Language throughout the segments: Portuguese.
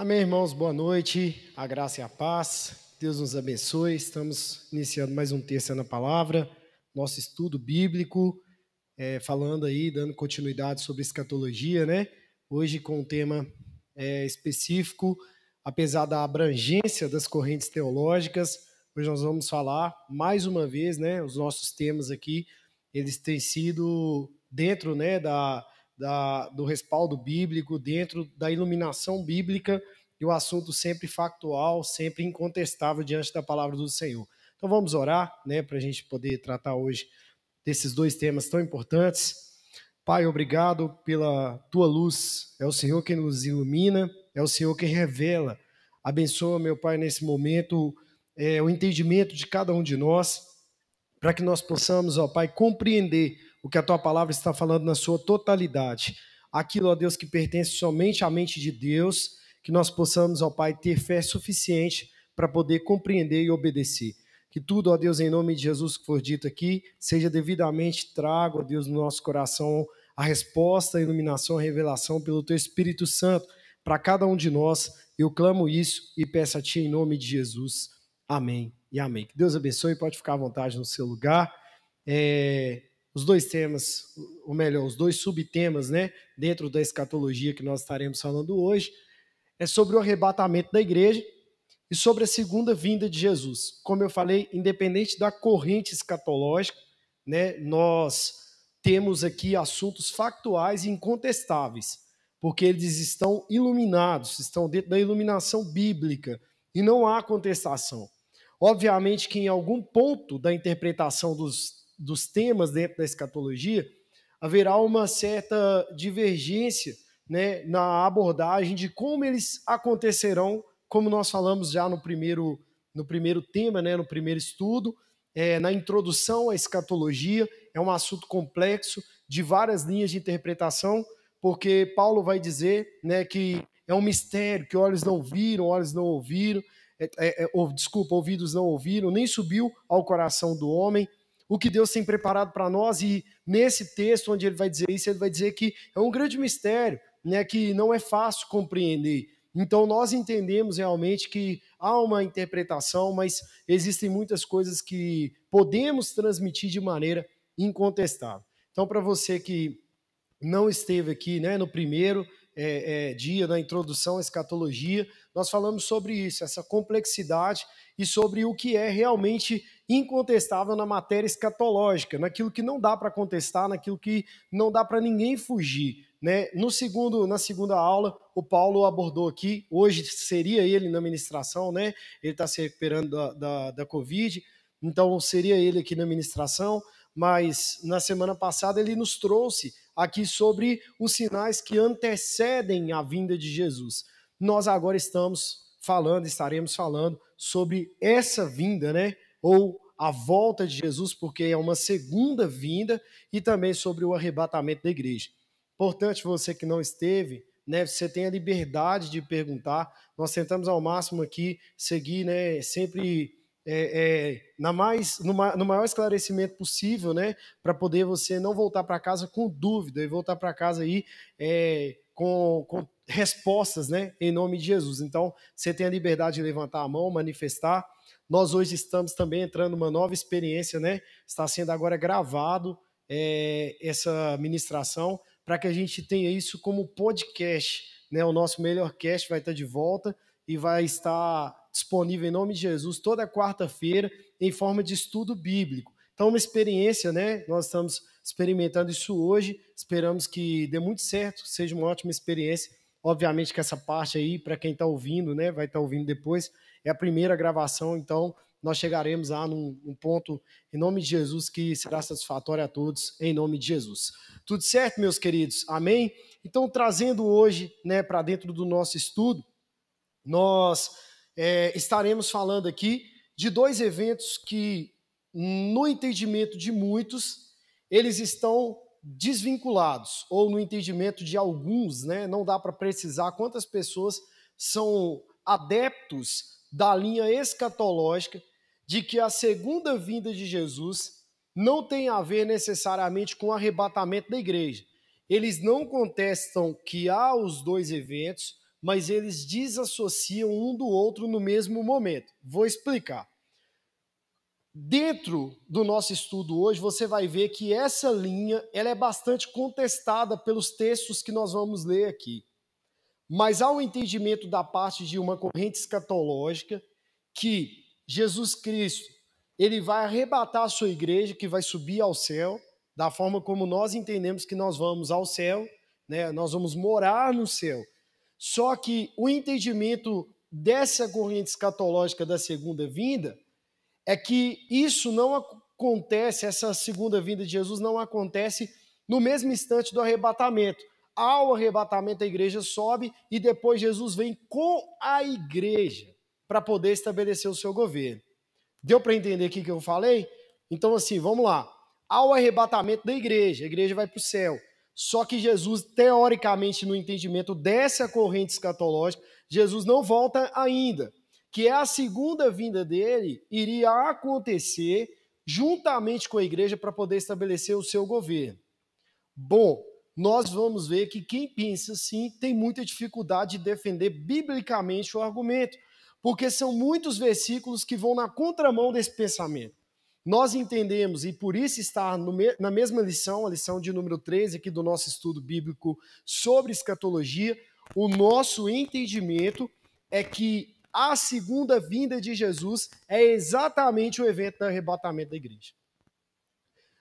Amém, irmãos, boa noite, a graça e a paz, Deus nos abençoe. Estamos iniciando mais um terço na palavra, nosso estudo bíblico, é, falando aí, dando continuidade sobre escatologia, né? Hoje com um tema é, específico, apesar da abrangência das correntes teológicas, hoje nós vamos falar mais uma vez, né? Os nossos temas aqui, eles têm sido dentro, né, da da, do respaldo bíblico, dentro da iluminação bíblica e o assunto sempre factual, sempre incontestável diante da palavra do Senhor. Então vamos orar, né, para a gente poder tratar hoje desses dois temas tão importantes. Pai, obrigado pela tua luz. É o Senhor quem nos ilumina, é o Senhor quem revela. Abençoa, meu Pai, nesse momento, é, o entendimento de cada um de nós, para que nós possamos, ó Pai, compreender o que a tua palavra está falando na sua totalidade. Aquilo, ó Deus, que pertence somente à mente de Deus, que nós possamos, ó Pai, ter fé suficiente para poder compreender e obedecer. Que tudo, ó Deus, em nome de Jesus que for dito aqui, seja devidamente trago, ó Deus, no nosso coração a resposta, a iluminação, a revelação pelo Teu Espírito Santo para cada um de nós. Eu clamo isso e peço a Ti em nome de Jesus. Amém e amém. Que Deus abençoe, pode ficar à vontade no seu lugar. É, os dois temas, ou melhor, os dois subtemas, né, dentro da escatologia que nós estaremos falando hoje, é sobre o arrebatamento da igreja e sobre a segunda vinda de Jesus. Como eu falei, independente da corrente escatológica, né, nós temos aqui assuntos factuais incontestáveis, porque eles estão iluminados, estão dentro da iluminação bíblica e não há contestação. Obviamente que em algum ponto da interpretação dos dos temas dentro da escatologia, haverá uma certa divergência né, na abordagem de como eles acontecerão, como nós falamos já no primeiro, no primeiro tema, né, no primeiro estudo, é, na introdução à escatologia. É um assunto complexo, de várias linhas de interpretação, porque Paulo vai dizer né, que é um mistério, que olhos não viram, olhos não ouviram, é, é, é ou, desculpa, ouvidos não ouviram, nem subiu ao coração do homem o que Deus tem preparado para nós, e nesse texto onde ele vai dizer isso, ele vai dizer que é um grande mistério, né, que não é fácil compreender. Então nós entendemos realmente que há uma interpretação, mas existem muitas coisas que podemos transmitir de maneira incontestável. Então, para você que não esteve aqui né, no primeiro é, é, dia da introdução à escatologia, nós falamos sobre isso, essa complexidade e sobre o que é realmente incontestável na matéria escatológica, naquilo que não dá para contestar, naquilo que não dá para ninguém fugir. Né? No segundo, na segunda aula, o Paulo abordou aqui, hoje seria ele na ministração, né? ele está se recuperando da, da, da Covid, então seria ele aqui na ministração, mas na semana passada ele nos trouxe aqui sobre os sinais que antecedem a vinda de Jesus. Nós agora estamos falando, estaremos falando sobre essa vinda, né? Ou a volta de Jesus, porque é uma segunda vinda, e também sobre o arrebatamento da igreja. Importante você que não esteve, né? Você tem a liberdade de perguntar. Nós tentamos ao máximo aqui seguir, né? Sempre é, é, na mais, no, no, maior esclarecimento possível, né? Para poder você não voltar para casa com dúvida e voltar para casa aí é, com, com respostas, né, em nome de Jesus. Então, você tem a liberdade de levantar a mão, manifestar. Nós hoje estamos também entrando numa nova experiência, né? Está sendo agora gravado é, essa ministração para que a gente tenha isso como podcast, né? O nosso melhor cast vai estar de volta e vai estar disponível em nome de Jesus toda quarta-feira em forma de estudo bíblico. Então, uma experiência, né? Nós estamos experimentando isso hoje. Esperamos que dê muito certo, seja uma ótima experiência. Obviamente que essa parte aí, para quem está ouvindo, né, vai estar tá ouvindo depois, é a primeira gravação, então nós chegaremos lá num, num, ponto, em nome de Jesus, que será satisfatório a todos, em nome de Jesus. Tudo certo, meus queridos? Amém? Então, trazendo hoje né, para dentro do nosso estudo, nós é, estaremos falando aqui de dois eventos que, no entendimento de muitos, eles estão desvinculados, ou no entendimento de alguns, né, não dá para precisar quantas pessoas são adeptos da linha escatológica de que a segunda vinda de Jesus não tem a ver necessariamente com o arrebatamento da igreja. Eles não contestam que há os dois eventos, mas eles desassociam um do outro no mesmo momento. Vou explicar. Dentro do nosso estudo hoje, você vai ver que essa linha ela é bastante contestada pelos textos que nós vamos ler aqui. Mas há um entendimento da parte de uma corrente escatológica que Jesus Cristo ele vai arrebatar a sua igreja, que vai subir ao céu, da forma como nós entendemos que nós vamos ao céu, né? nós vamos morar no céu. Só que o entendimento dessa corrente escatológica da segunda vinda é que isso não acontece, essa segunda vinda de Jesus não acontece no mesmo instante do arrebatamento. Ao arrebatamento, a igreja sobe e depois Jesus vem com a igreja para poder estabelecer o seu governo. Deu para entender o que eu falei? Então, assim, vamos lá. Ao arrebatamento da igreja, a igreja vai para o céu. Só que Jesus, teoricamente, no entendimento dessa corrente escatológica, Jesus não volta ainda que é a segunda vinda dele iria acontecer juntamente com a igreja para poder estabelecer o seu governo. Bom, nós vamos ver que quem pensa assim tem muita dificuldade de defender biblicamente o argumento, porque são muitos versículos que vão na contramão desse pensamento. Nós entendemos, e por isso está na mesma lição, a lição de número 13 aqui do nosso estudo bíblico sobre escatologia, o nosso entendimento é que a segunda vinda de Jesus é exatamente o evento do arrebatamento da igreja.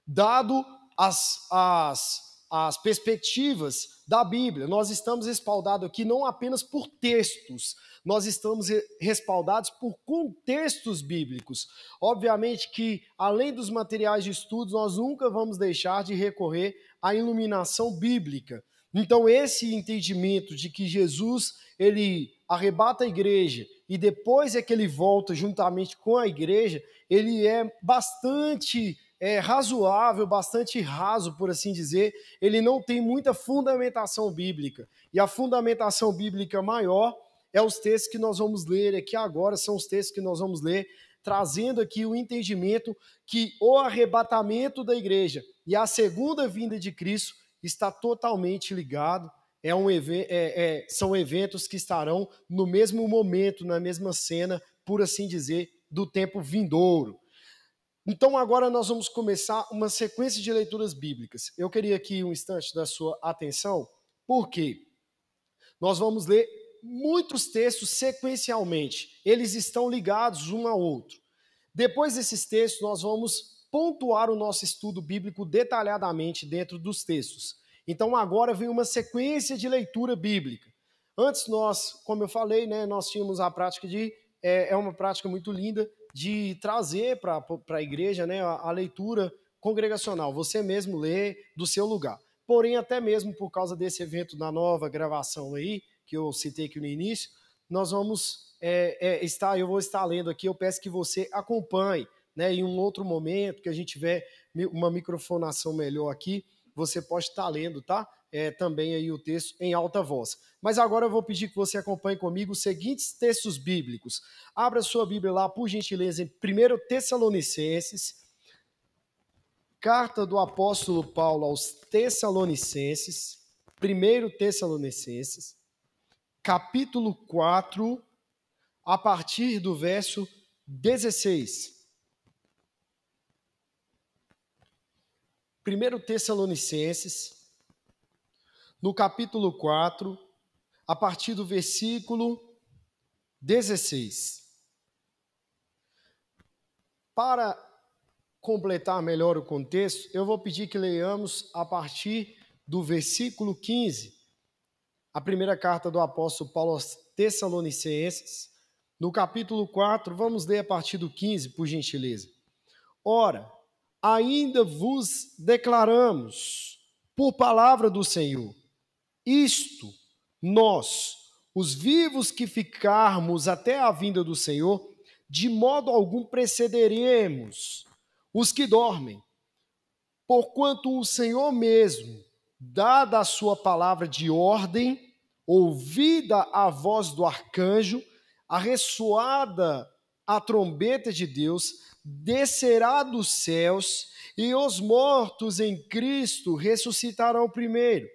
Dado as, as, as perspectivas da Bíblia, nós estamos respaldados aqui não apenas por textos, nós estamos respaldados por contextos bíblicos. Obviamente que, além dos materiais de estudos, nós nunca vamos deixar de recorrer à iluminação bíblica. Então, esse entendimento de que Jesus ele arrebata a igreja e depois é que ele volta juntamente com a igreja, ele é bastante é, razoável, bastante raso, por assim dizer. Ele não tem muita fundamentação bíblica. E a fundamentação bíblica maior é os textos que nós vamos ler aqui agora, são os textos que nós vamos ler, trazendo aqui o entendimento que o arrebatamento da igreja e a segunda vinda de Cristo está totalmente ligado é um, é, é, são eventos que estarão no mesmo momento, na mesma cena, por assim dizer, do tempo vindouro. Então agora nós vamos começar uma sequência de leituras bíblicas. Eu queria aqui um instante da sua atenção, porque nós vamos ler muitos textos sequencialmente. Eles estão ligados um ao outro. Depois desses textos, nós vamos pontuar o nosso estudo bíblico detalhadamente dentro dos textos. Então agora vem uma sequência de leitura bíblica. Antes nós, como eu falei, né, nós tínhamos a prática de é, é uma prática muito linda de trazer para a igreja né, a, a leitura congregacional. Você mesmo lê do seu lugar. Porém, até mesmo por causa desse evento da nova gravação aí, que eu citei aqui no início, nós vamos é, é, estar, eu vou estar lendo aqui, eu peço que você acompanhe, né, em um outro momento, que a gente tiver uma microfonação melhor aqui, você pode estar lendo, tá? É, também aí o texto em alta voz. Mas agora eu vou pedir que você acompanhe comigo os seguintes textos bíblicos. Abra sua Bíblia lá, por gentileza, em 1 Tessalonicenses, carta do apóstolo Paulo aos Tessalonicenses, 1 Tessalonicenses, capítulo 4, a partir do verso 16. 1 Tessalonicenses, no capítulo 4, a partir do versículo 16. Para completar melhor o contexto, eu vou pedir que leiamos a partir do versículo 15, a primeira carta do apóstolo Paulo aos Tessalonicenses, no capítulo 4, vamos ler a partir do 15, por gentileza. Ora, ainda vos declaramos, por palavra do Senhor, isto, nós, os vivos que ficarmos até a vinda do Senhor, de modo algum precederemos os que dormem, porquanto o Senhor mesmo, dada a sua palavra de ordem, ouvida a voz do arcanjo, a ressoada a trombeta de Deus, descerá dos céus e os mortos em Cristo ressuscitarão primeiro.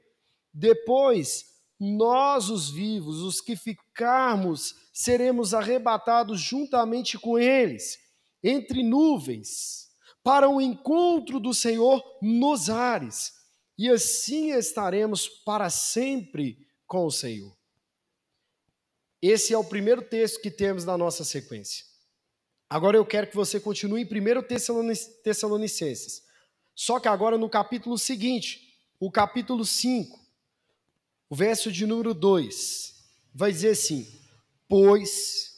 Depois, nós, os vivos, os que ficarmos, seremos arrebatados juntamente com eles, entre nuvens, para o encontro do Senhor nos ares, e assim estaremos para sempre com o Senhor. Esse é o primeiro texto que temos na nossa sequência. Agora eu quero que você continue em 1 Tessalonicenses. Só que agora no capítulo seguinte, o capítulo 5, o verso de número 2, vai dizer assim: Pois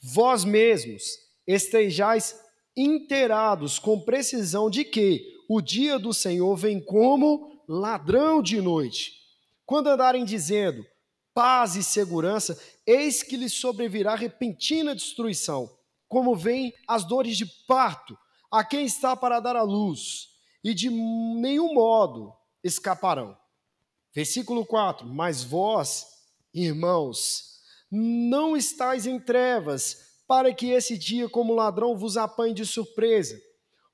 vós mesmos estejais inteirados com precisão de que o dia do Senhor vem como ladrão de noite. Quando andarem dizendo paz e segurança, eis que lhes sobrevirá repentina destruição, como vêm as dores de parto a quem está para dar a luz, e de nenhum modo escaparão. Versículo 4: Mas vós, irmãos, não estáis em trevas, para que esse dia, como ladrão, vos apanhe de surpresa,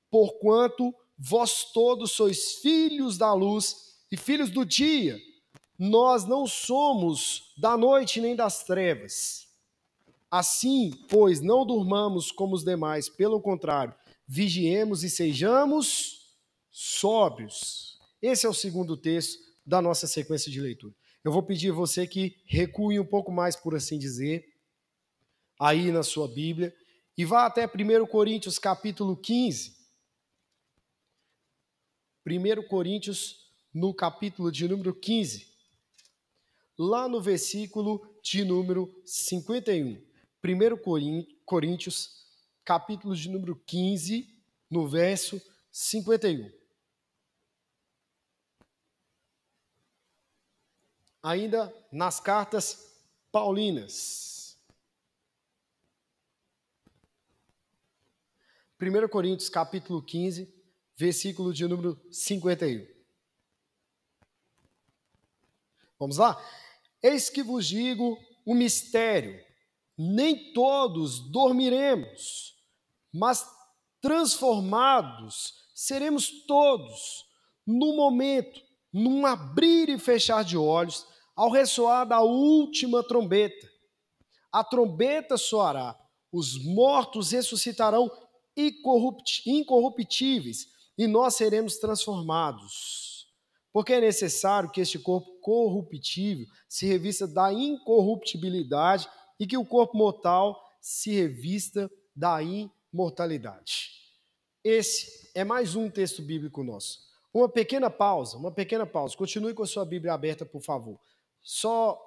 porquanto vós todos sois filhos da luz e filhos do dia. Nós não somos da noite nem das trevas. Assim, pois, não durmamos como os demais, pelo contrário, vigiemos e sejamos sóbrios. Esse é o segundo texto da nossa sequência de leitura. Eu vou pedir você que recue um pouco mais, por assim dizer, aí na sua Bíblia, e vá até 1 Coríntios capítulo 15. 1 Coríntios, no capítulo de número 15, lá no versículo de número 51. 1 Coríntios, capítulo de número 15, no verso 51. Ainda nas cartas paulinas. 1 Coríntios, capítulo 15, versículo de número 51. Vamos lá? Eis que vos digo o mistério: nem todos dormiremos, mas transformados seremos todos, no momento, num abrir e fechar de olhos, ao ressoar da última trombeta. A trombeta soará, os mortos ressuscitarão incorruptíveis e nós seremos transformados. Porque é necessário que este corpo corruptível se revista da incorruptibilidade e que o corpo mortal se revista da imortalidade. Esse é mais um texto bíblico nosso. Uma pequena pausa, uma pequena pausa. Continue com a sua Bíblia aberta, por favor. Só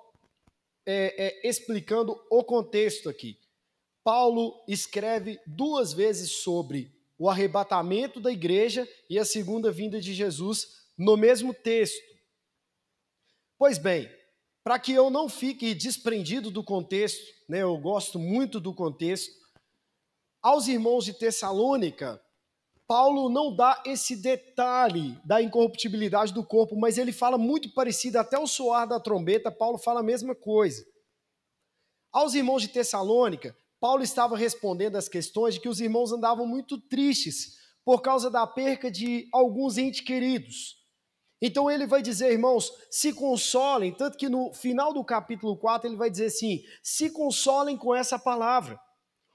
é, é, explicando o contexto aqui. Paulo escreve duas vezes sobre o arrebatamento da igreja e a segunda vinda de Jesus no mesmo texto. Pois bem, para que eu não fique desprendido do contexto, né, eu gosto muito do contexto, aos irmãos de Tessalônica, Paulo não dá esse detalhe da incorruptibilidade do corpo, mas ele fala muito parecido, até o soar da trombeta, Paulo fala a mesma coisa. Aos irmãos de Tessalônica, Paulo estava respondendo às questões de que os irmãos andavam muito tristes por causa da perca de alguns entes queridos. Então ele vai dizer, irmãos, se consolem, tanto que no final do capítulo 4 ele vai dizer assim: se consolem com essa palavra.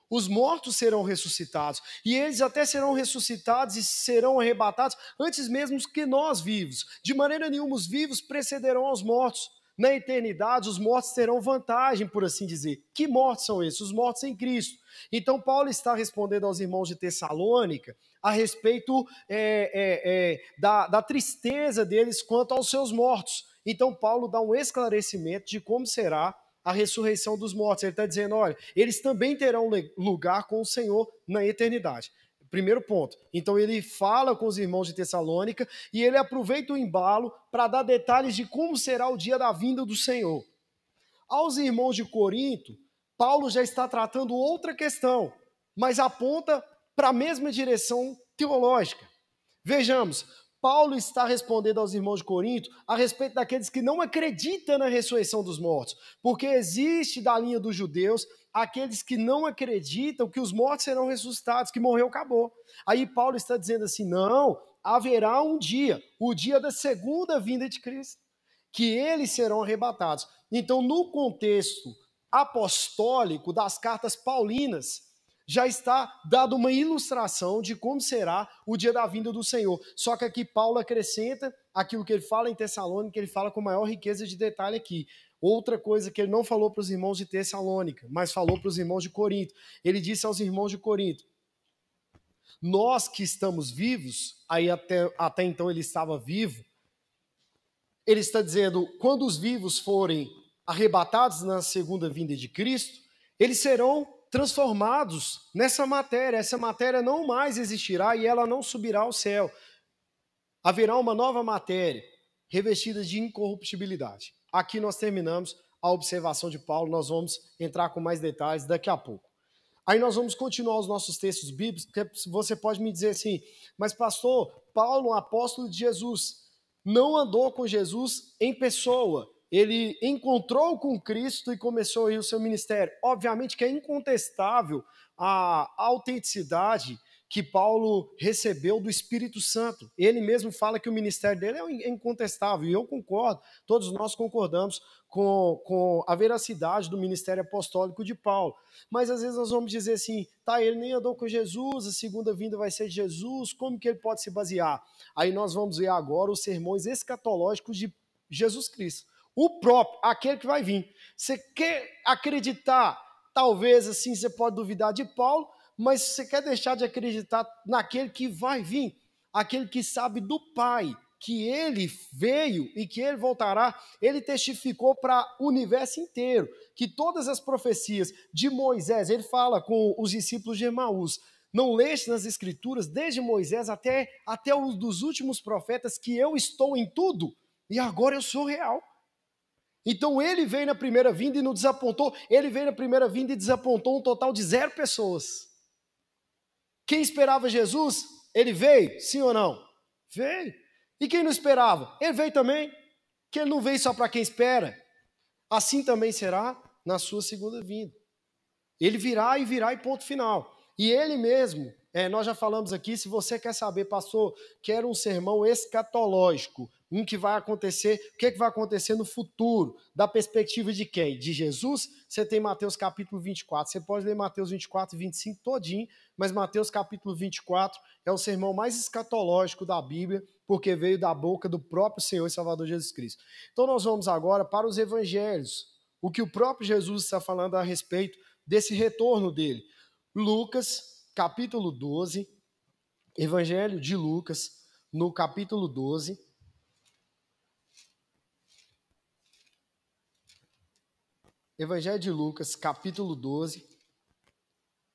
Os mortos serão ressuscitados, e eles até serão ressuscitados e serão arrebatados antes mesmo que nós vivos. De maneira nenhuma, os vivos precederão aos mortos. Na eternidade, os mortos terão vantagem, por assim dizer. Que mortos são esses? Os mortos em Cristo. Então, Paulo está respondendo aos irmãos de Tessalônica a respeito é, é, é, da, da tristeza deles quanto aos seus mortos. Então, Paulo dá um esclarecimento de como será a ressurreição dos mortos. Ele está dizendo: olha, eles também terão lugar com o Senhor na eternidade. Primeiro ponto. Então ele fala com os irmãos de Tessalônica e ele aproveita o embalo para dar detalhes de como será o dia da vinda do Senhor. Aos irmãos de Corinto, Paulo já está tratando outra questão, mas aponta para a mesma direção teológica. Vejamos, Paulo está respondendo aos irmãos de Corinto a respeito daqueles que não acreditam na ressurreição dos mortos, porque existe da linha dos judeus aqueles que não acreditam que os mortos serão ressuscitados, que morreu, acabou. Aí Paulo está dizendo assim: não, haverá um dia, o dia da segunda vinda de Cristo. que eles serão arrebatados. Então, no contexto apostólico das cartas paulinas, já está dado uma ilustração de como será o dia da vinda do Senhor. Só que aqui Paulo acrescenta aquilo que ele fala em Tessalônica, ele fala com maior riqueza de detalhe aqui. Outra coisa que ele não falou para os irmãos de Tessalônica, mas falou para os irmãos de Corinto. Ele disse aos irmãos de Corinto: Nós que estamos vivos, aí até, até então ele estava vivo, ele está dizendo: quando os vivos forem arrebatados na segunda vinda de Cristo, eles serão transformados nessa matéria. Essa matéria não mais existirá e ela não subirá ao céu. Haverá uma nova matéria revestida de incorruptibilidade. Aqui nós terminamos a observação de Paulo, nós vamos entrar com mais detalhes daqui a pouco. Aí nós vamos continuar os nossos textos bíblicos, porque você pode me dizer assim, mas pastor, Paulo, um apóstolo de Jesus, não andou com Jesus em pessoa, ele encontrou com Cristo e começou aí o seu ministério. Obviamente que é incontestável a autenticidade que Paulo recebeu do Espírito Santo. Ele mesmo fala que o ministério dele é incontestável, e eu concordo, todos nós concordamos com, com a veracidade do ministério apostólico de Paulo. Mas às vezes nós vamos dizer assim, tá, ele nem andou com Jesus, a segunda vinda vai ser Jesus, como que ele pode se basear? Aí nós vamos ver agora os sermões escatológicos de Jesus Cristo. O próprio, aquele que vai vir. Você quer acreditar, talvez assim você pode duvidar de Paulo, mas você quer deixar de acreditar naquele que vai vir, aquele que sabe do Pai, que ele veio e que ele voltará, ele testificou para o universo inteiro, que todas as profecias de Moisés, ele fala com os discípulos de Emaús, não leste nas escrituras, desde Moisés até, até os dos últimos profetas, que eu estou em tudo, e agora eu sou real. Então ele veio na primeira vinda e não desapontou. Ele veio na primeira vinda e desapontou um total de zero pessoas. Quem esperava Jesus, ele veio, sim ou não? Veio. E quem não esperava? Ele veio também. Que ele não veio só para quem espera. Assim também será na sua segunda vinda. Ele virá e virá e ponto final. E ele mesmo, é, nós já falamos aqui, se você quer saber, pastor, quero um sermão escatológico, um que vai acontecer, o que, é que vai acontecer no futuro, da perspectiva de quem? De Jesus? Você tem Mateus capítulo 24. Você pode ler Mateus 24 e 25 todinho, mas Mateus capítulo 24 é o sermão mais escatológico da Bíblia, porque veio da boca do próprio Senhor e Salvador Jesus Cristo. Então nós vamos agora para os evangelhos, o que o próprio Jesus está falando a respeito desse retorno dele. Lucas, capítulo 12, Evangelho de Lucas, no capítulo 12, Evangelho de Lucas, capítulo 12,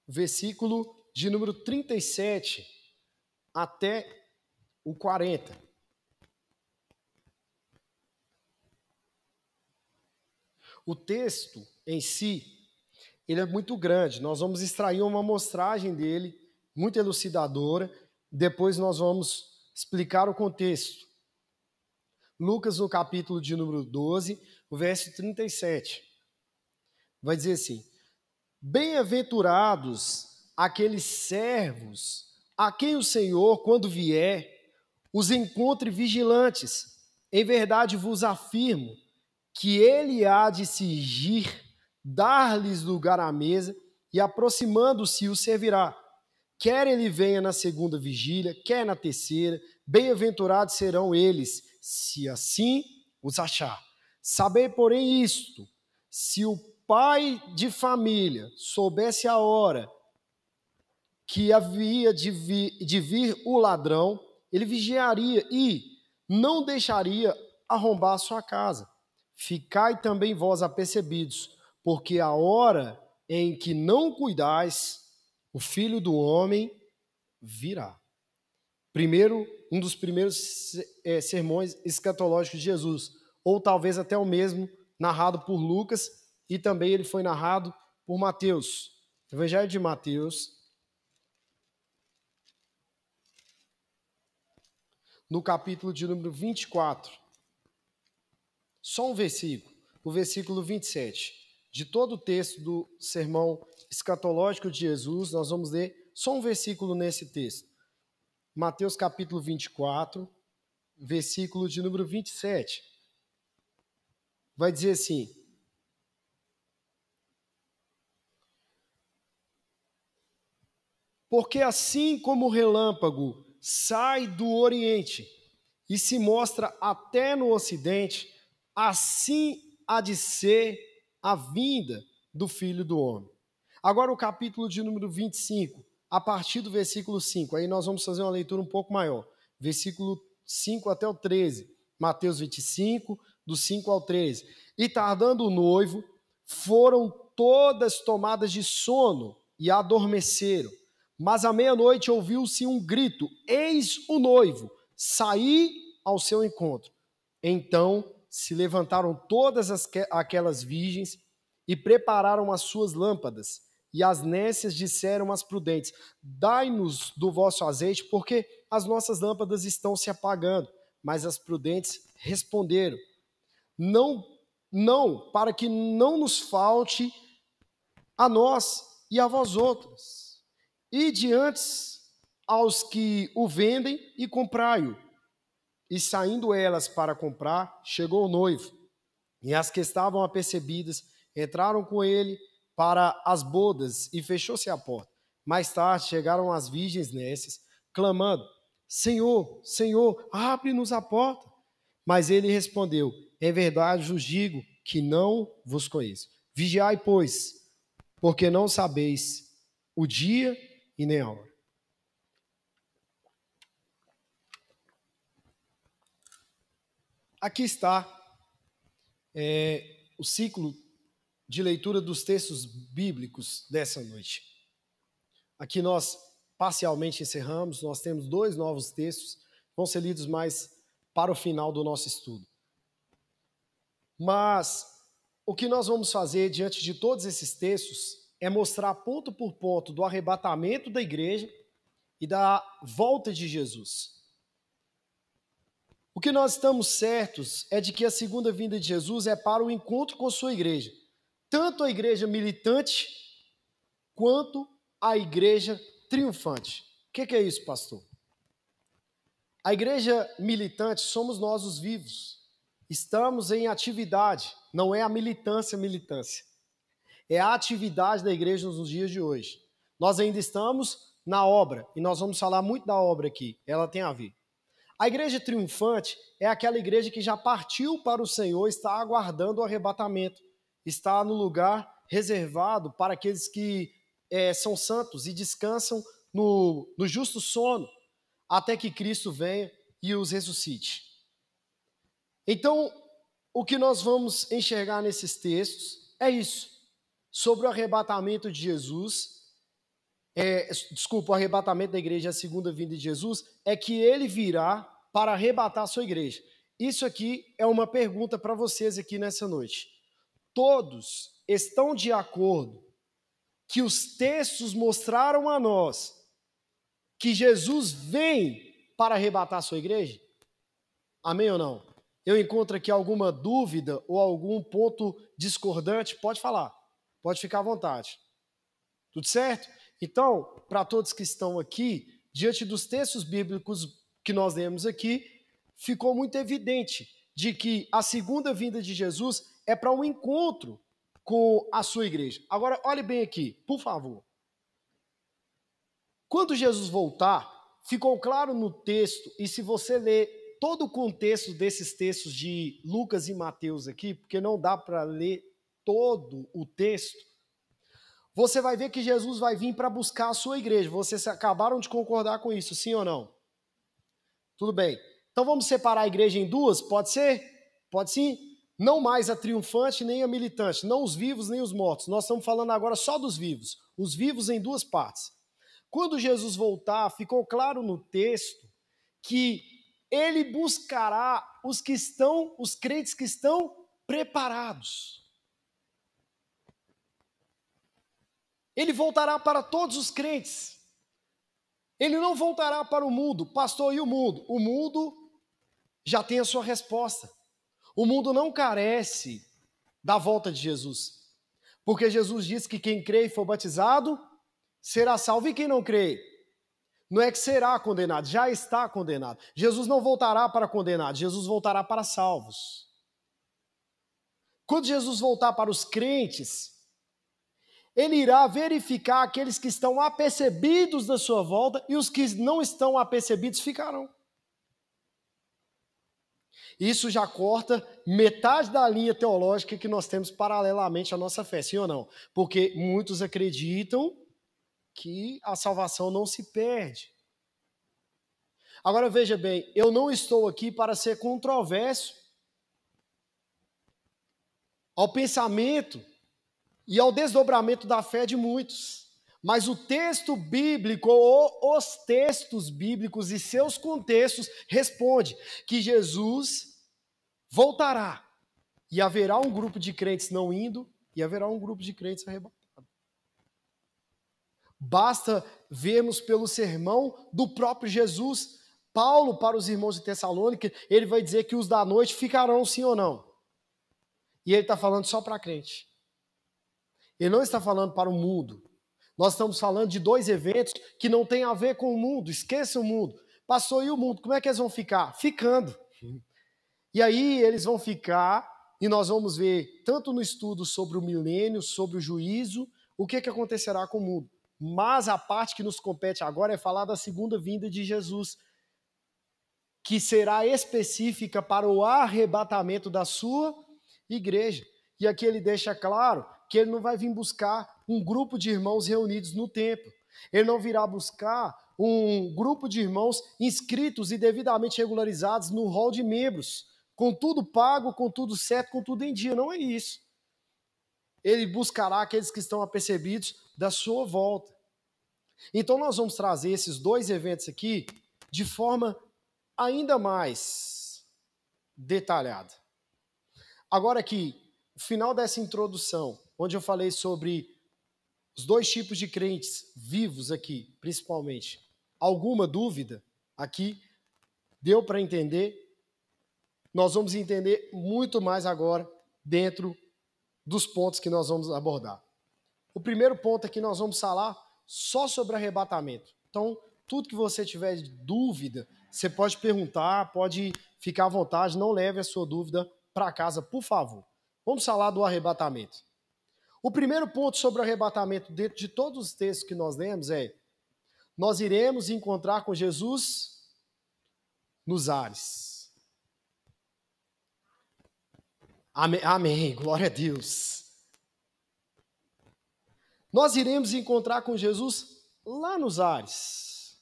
versículo de número 37 até o 40. O texto em si, ele é muito grande. Nós vamos extrair uma amostragem dele, muito elucidadora. Depois nós vamos explicar o contexto. Lucas, no capítulo de número 12, o verso 37 vai dizer assim: Bem-aventurados aqueles servos a quem o Senhor, quando vier, os encontre vigilantes. Em verdade vos afirmo que ele há de sigir, dar-lhes lugar à mesa e, aproximando-se, o servirá. Quer ele venha na segunda vigília, quer na terceira, bem-aventurados serão eles, se assim os achar. Sabei, porém, isto: se o pai de família soubesse a hora que havia de vir, de vir o ladrão, ele vigiaria e não deixaria arrombar sua casa. Ficai também vós apercebidos, porque a hora em que não cuidais, o filho do homem virá. Primeiro, um dos primeiros é, sermões escatológicos de Jesus, ou talvez até o mesmo narrado por Lucas, e também ele foi narrado por Mateus. Evangelho de Mateus, no capítulo de número 24. Só um versículo, o versículo 27. De todo o texto do sermão escatológico de Jesus, nós vamos ler só um versículo nesse texto. Mateus capítulo 24, versículo de número 27. vai dizer assim: Porque assim como o relâmpago sai do Oriente e se mostra até no Ocidente, assim há de ser a vinda do Filho do Homem. Agora, o capítulo de número 25, a partir do versículo 5, aí nós vamos fazer uma leitura um pouco maior. Versículo 5 até o 13. Mateus 25, do 5 ao 13. E tardando o noivo, foram todas tomadas de sono e adormeceram. Mas à meia-noite ouviu-se um grito: Eis o noivo, saí ao seu encontro. Então se levantaram todas as, aquelas virgens e prepararam as suas lâmpadas. E as nécias disseram às prudentes: Dai-nos do vosso azeite, porque as nossas lâmpadas estão se apagando. Mas as prudentes responderam: Não, não, para que não nos falte a nós e a vós outros e diante aos que o vendem e comprai-o. E saindo elas para comprar, chegou o noivo. E as que estavam apercebidas entraram com ele para as bodas e fechou-se a porta. Mais tarde chegaram as virgens nécias, clamando: Senhor, Senhor, abre-nos a porta. Mas ele respondeu: Em verdade vos digo que não vos conheço. Vigiai, pois, porque não sabeis o dia e nem a hora. Aqui está é, o ciclo de leitura dos textos bíblicos dessa noite. Aqui nós parcialmente encerramos, nós temos dois novos textos, vão ser lidos mais para o final do nosso estudo. Mas o que nós vamos fazer diante de todos esses textos é mostrar ponto por ponto do arrebatamento da igreja e da volta de Jesus. O que nós estamos certos é de que a segunda vinda de Jesus é para o encontro com sua igreja, tanto a igreja militante quanto a igreja triunfante. O que, que é isso, pastor? A igreja militante somos nós os vivos. Estamos em atividade, não é a militância militância é a atividade da igreja nos dias de hoje. Nós ainda estamos na obra, e nós vamos falar muito da obra aqui, ela tem a ver. A igreja triunfante é aquela igreja que já partiu para o Senhor, está aguardando o arrebatamento, está no lugar reservado para aqueles que é, são santos e descansam no, no justo sono, até que Cristo venha e os ressuscite. Então, o que nós vamos enxergar nesses textos é isso sobre o arrebatamento de Jesus, é, desculpa, o arrebatamento da igreja, a segunda vinda de Jesus, é que ele virá para arrebatar a sua igreja. Isso aqui é uma pergunta para vocês aqui nessa noite. Todos estão de acordo que os textos mostraram a nós que Jesus vem para arrebatar a sua igreja? Amém ou não? Eu encontro aqui alguma dúvida ou algum ponto discordante? Pode falar. Pode ficar à vontade. Tudo certo? Então, para todos que estão aqui, diante dos textos bíblicos que nós lemos aqui, ficou muito evidente de que a segunda vinda de Jesus é para um encontro com a sua igreja. Agora, olhe bem aqui, por favor. Quando Jesus voltar, ficou claro no texto, e se você ler todo o contexto desses textos de Lucas e Mateus aqui, porque não dá para ler todo o texto, você vai ver que Jesus vai vir para buscar a sua igreja. Vocês acabaram de concordar com isso, sim ou não? Tudo bem. Então vamos separar a igreja em duas? Pode ser? Pode sim? Não mais a triunfante nem a militante, não os vivos nem os mortos. Nós estamos falando agora só dos vivos. Os vivos em duas partes. Quando Jesus voltar, ficou claro no texto que ele buscará os que estão, os crentes que estão preparados. Ele voltará para todos os crentes. Ele não voltará para o mundo. Pastor, e o mundo? O mundo já tem a sua resposta. O mundo não carece da volta de Jesus. Porque Jesus disse que quem crê e for batizado será salvo. E quem não crê? Não é que será condenado, já está condenado. Jesus não voltará para condenados, Jesus voltará para salvos. Quando Jesus voltar para os crentes, ele irá verificar aqueles que estão apercebidos da sua volta e os que não estão apercebidos ficarão. Isso já corta metade da linha teológica que nós temos paralelamente à nossa fé, sim ou não? Porque muitos acreditam que a salvação não se perde. Agora veja bem, eu não estou aqui para ser controverso ao pensamento e ao desdobramento da fé de muitos. Mas o texto bíblico, ou os textos bíblicos e seus contextos, responde que Jesus voltará e haverá um grupo de crentes não indo e haverá um grupo de crentes arrebatado. Basta vermos pelo sermão do próprio Jesus, Paulo para os irmãos de Tessalônica, ele vai dizer que os da noite ficarão sim ou não. E ele está falando só para crente. Ele não está falando para o mundo. Nós estamos falando de dois eventos que não têm a ver com o mundo. Esqueça o mundo. Passou e o mundo. Como é que eles vão ficar? Ficando. E aí eles vão ficar, e nós vamos ver, tanto no estudo sobre o milênio, sobre o juízo, o que, que acontecerá com o mundo. Mas a parte que nos compete agora é falar da segunda vinda de Jesus, que será específica para o arrebatamento da sua igreja. E aqui ele deixa claro que ele não vai vir buscar um grupo de irmãos reunidos no templo. Ele não virá buscar um grupo de irmãos inscritos e devidamente regularizados no rol de membros com tudo pago, com tudo certo, com tudo em dia. Não é isso. Ele buscará aqueles que estão apercebidos da sua volta. Então, nós vamos trazer esses dois eventos aqui de forma ainda mais detalhada. Agora, aqui, final dessa introdução, onde eu falei sobre os dois tipos de crentes vivos aqui, principalmente, alguma dúvida aqui? Deu para entender? nós vamos entender muito mais agora dentro dos pontos que nós vamos abordar. O primeiro ponto aqui nós vamos falar só sobre arrebatamento. Então, tudo que você tiver dúvida, você pode perguntar, pode ficar à vontade, não leve a sua dúvida para casa, por favor. Vamos falar do arrebatamento. O primeiro ponto sobre o arrebatamento, dentro de todos os textos que nós lemos, é: nós iremos encontrar com Jesus nos ares. Amém, amém, glória a Deus. Nós iremos encontrar com Jesus lá nos ares.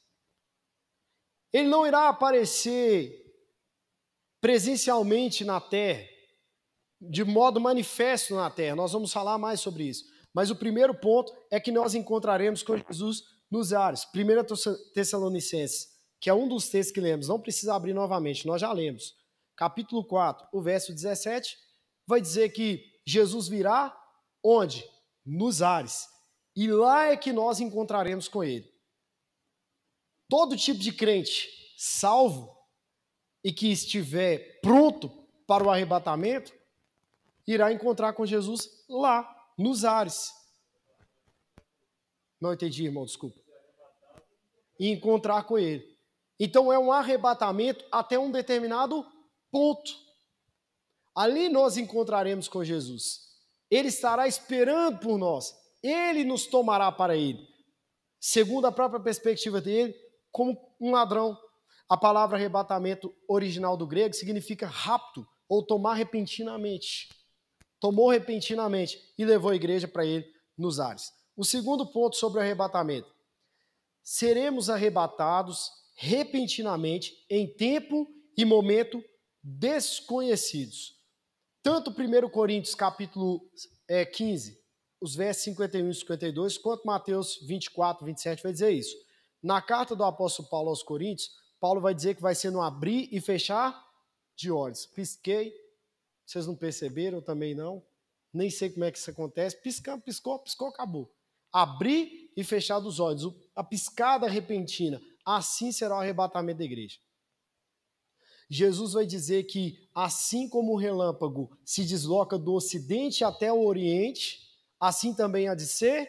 Ele não irá aparecer presencialmente na terra, de modo manifesto na terra. Nós vamos falar mais sobre isso. Mas o primeiro ponto é que nós encontraremos com Jesus nos ares. 1 Tessalonicenses, que é um dos textos que lemos, não precisa abrir novamente, nós já lemos. Capítulo 4, o verso 17 vai dizer que Jesus virá onde? Nos ares. E lá é que nós encontraremos com ele. Todo tipo de crente salvo e que estiver pronto para o arrebatamento irá encontrar com Jesus lá, nos ares. Não entendi, irmão, desculpa. E encontrar com ele. Então é um arrebatamento até um determinado ponto. Ali nós encontraremos com Jesus. Ele estará esperando por nós. Ele nos tomará para ele. Segundo a própria perspectiva dele, como um ladrão. A palavra arrebatamento original do grego significa rapto ou tomar repentinamente. Tomou repentinamente e levou a igreja para ele nos ares. O segundo ponto sobre o arrebatamento. Seremos arrebatados repentinamente em tempo e momento desconhecidos. Tanto 1 Coríntios capítulo é, 15, os versos 51 e 52, quanto Mateus 24, 27 vai dizer isso. Na carta do apóstolo Paulo aos Coríntios, Paulo vai dizer que vai ser no abrir e fechar de olhos. Pisquei, vocês não perceberam também não? Nem sei como é que isso acontece. Piscando, piscou, piscou, acabou. Abrir e fechar dos olhos. A piscada repentina. Assim será o arrebatamento da igreja. Jesus vai dizer que, assim como o relâmpago se desloca do ocidente até o oriente, assim também há de ser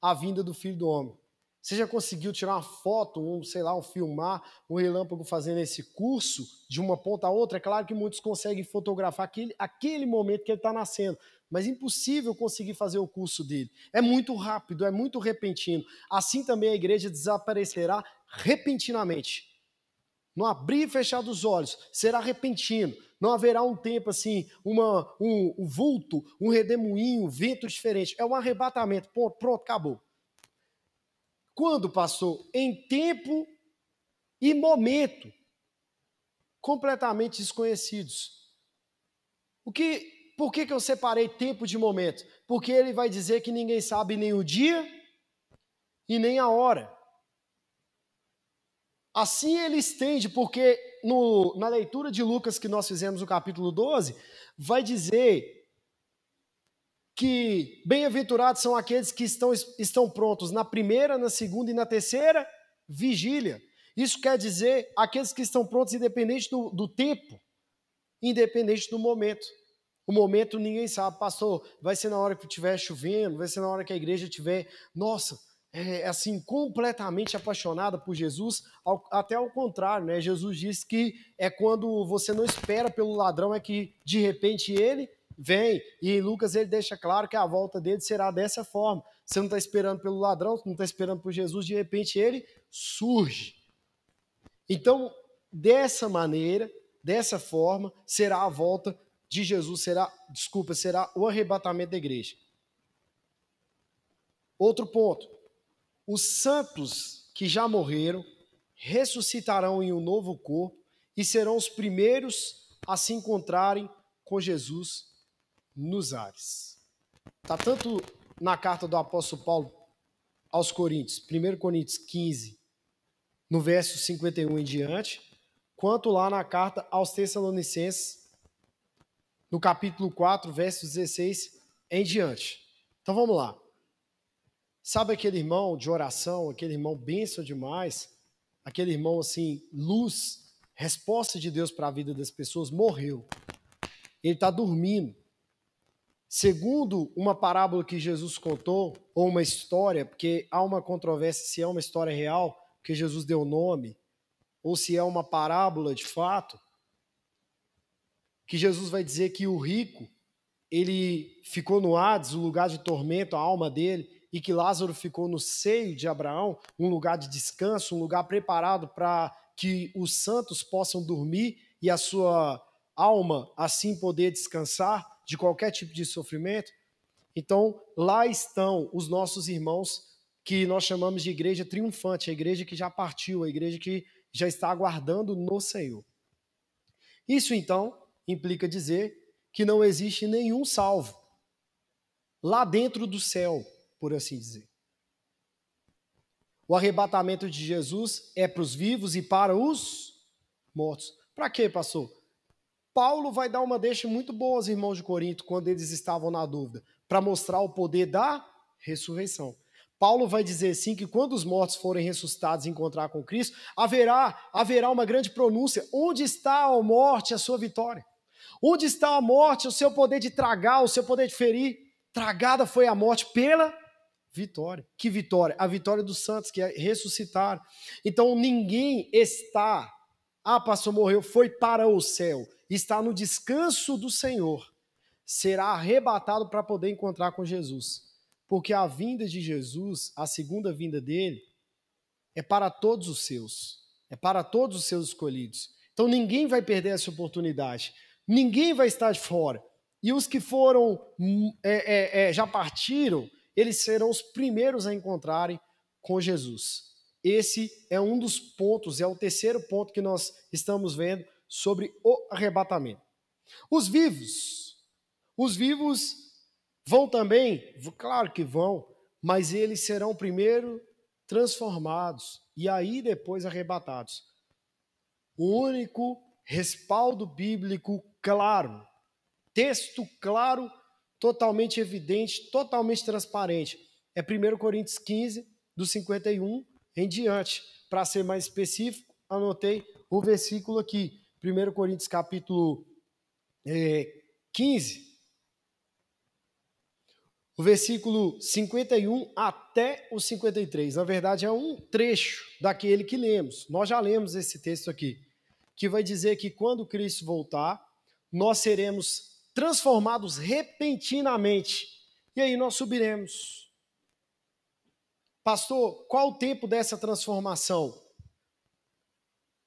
a vinda do Filho do Homem. Você já conseguiu tirar uma foto, um, sei lá, um filmar, um relâmpago fazendo esse curso de uma ponta a outra? É claro que muitos conseguem fotografar aquele, aquele momento que ele está nascendo, mas impossível conseguir fazer o curso dele. É muito rápido, é muito repentino. Assim também a igreja desaparecerá repentinamente. No abrir e fechar dos olhos, será repentino. Não haverá um tempo assim, uma, um, um vulto, um redemoinho, um vento diferente. É um arrebatamento. Pronto, pronto acabou. Quando passou? Em tempo e momento completamente desconhecidos. O que, por que, que eu separei tempo de momento? Porque ele vai dizer que ninguém sabe nem o dia e nem a hora. Assim ele estende, porque no, na leitura de Lucas que nós fizemos no capítulo 12, vai dizer que bem-aventurados são aqueles que estão, estão prontos na primeira, na segunda e na terceira vigília. Isso quer dizer aqueles que estão prontos independente do, do tempo, independente do momento. O momento ninguém sabe, pastor, vai ser na hora que estiver chovendo, vai ser na hora que a igreja estiver, nossa, é, assim, completamente apaixonada por Jesus, ao, até ao contrário, né? Jesus diz que é quando você não espera pelo ladrão, é que de repente ele vem. E em Lucas ele deixa claro que a volta dele será dessa forma. Você não está esperando pelo ladrão, não está esperando por Jesus, de repente ele surge. Então, dessa maneira, dessa forma, será a volta de Jesus, será, desculpa, será o arrebatamento da igreja. Outro ponto. Os santos que já morreram ressuscitarão em um novo corpo e serão os primeiros a se encontrarem com Jesus nos ares. Está tanto na carta do apóstolo Paulo aos Coríntios, 1 Coríntios 15, no verso 51 em diante, quanto lá na carta aos Tessalonicenses, no capítulo 4, verso 16 em diante. Então vamos lá. Sabe aquele irmão de oração, aquele irmão bênção demais, aquele irmão assim, luz, resposta de Deus para a vida das pessoas, morreu. Ele está dormindo. Segundo uma parábola que Jesus contou, ou uma história, porque há uma controvérsia se é uma história real, que Jesus deu nome, ou se é uma parábola de fato, que Jesus vai dizer que o rico, ele ficou no Hades, o lugar de tormento, a alma dele, e que Lázaro ficou no seio de Abraão, um lugar de descanso, um lugar preparado para que os santos possam dormir e a sua alma assim poder descansar de qualquer tipo de sofrimento. Então, lá estão os nossos irmãos que nós chamamos de igreja triunfante, a igreja que já partiu, a igreja que já está aguardando no Senhor. Isso então implica dizer que não existe nenhum salvo lá dentro do céu, por assim dizer. O arrebatamento de Jesus é para os vivos e para os mortos. Para quê, pastor? Paulo vai dar uma deixa muito boa aos irmãos de Corinto quando eles estavam na dúvida, para mostrar o poder da ressurreição. Paulo vai dizer assim que quando os mortos forem ressuscitados e encontrar com Cristo, haverá haverá uma grande pronúncia. Onde está a morte, a sua vitória? Onde está a morte, o seu poder de tragar, o seu poder de ferir? Tragada foi a morte pela vitória. Que vitória? A vitória dos santos que ressuscitaram. Então ninguém está, ah, pastor morreu, foi para o céu está no descanso do Senhor, será arrebatado para poder encontrar com Jesus. Porque a vinda de Jesus, a segunda vinda dele, é para todos os seus, é para todos os seus escolhidos. Então ninguém vai perder essa oportunidade, ninguém vai estar de fora. E os que foram, hum, é, é, é, já partiram, eles serão os primeiros a encontrarem com Jesus. Esse é um dos pontos, é o terceiro ponto que nós estamos vendo sobre o arrebatamento. Os vivos, os vivos vão também, claro que vão, mas eles serão primeiro transformados e aí depois arrebatados. O único respaldo bíblico claro, texto claro, totalmente evidente, totalmente transparente, é 1 Coríntios 15, do 51 em diante. Para ser mais específico, anotei o versículo aqui, 1 Coríntios capítulo é, 15. o versículo 51 até o 53. Na verdade, é um trecho daquele que lemos. Nós já lemos esse texto aqui, que vai dizer que quando Cristo voltar, nós seremos transformados repentinamente. E aí nós subiremos. Pastor, qual o tempo dessa transformação?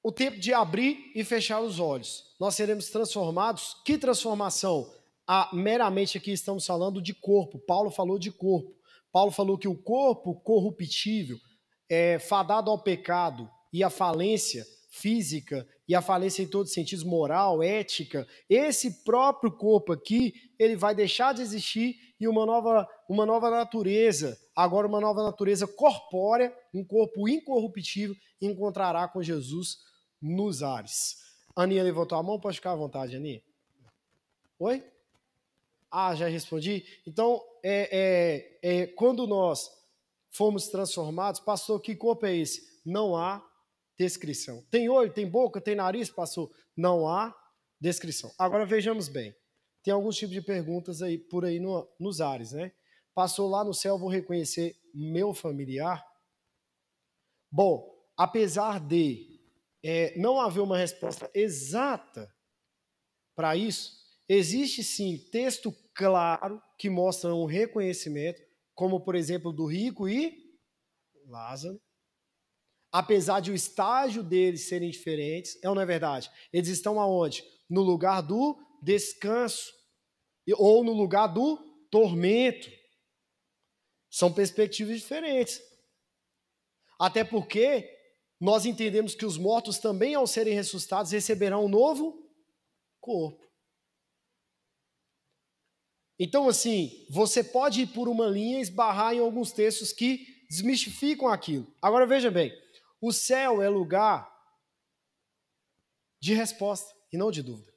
O tempo de abrir e fechar os olhos. Nós seremos transformados. Que transformação? a, meramente aqui estamos falando de corpo. Paulo falou de corpo. Paulo falou que o corpo corruptível, é, fadado ao pecado e à falência física e a falência em todos os sentidos, moral, ética, esse próprio corpo aqui, ele vai deixar de existir e uma nova, uma nova natureza, agora uma nova natureza corpórea, um corpo incorruptível, encontrará com Jesus nos ares. Aninha levantou a mão, pode ficar à vontade, Aninha. Oi? Ah, já respondi. Então, é, é, é, quando nós fomos transformados, pastor, que corpo é esse? Não há descrição. Tem olho, tem boca, tem nariz, pastor? Não há descrição. Agora vejamos bem. Tem alguns tipos de perguntas aí por aí no, nos ares, né? Passou lá no céu, vou reconhecer meu familiar? Bom, apesar de é, não haver uma resposta exata para isso, Existe sim texto claro que mostra um reconhecimento, como por exemplo do rico e Lázaro. Apesar de o estágio deles serem diferentes, é ou não é verdade? Eles estão aonde? No lugar do descanso ou no lugar do tormento. São perspectivas diferentes. Até porque nós entendemos que os mortos também, ao serem ressuscitados, receberão um novo corpo. Então, assim, você pode ir por uma linha e esbarrar em alguns textos que desmistificam aquilo. Agora, veja bem: o céu é lugar de resposta e não de dúvida.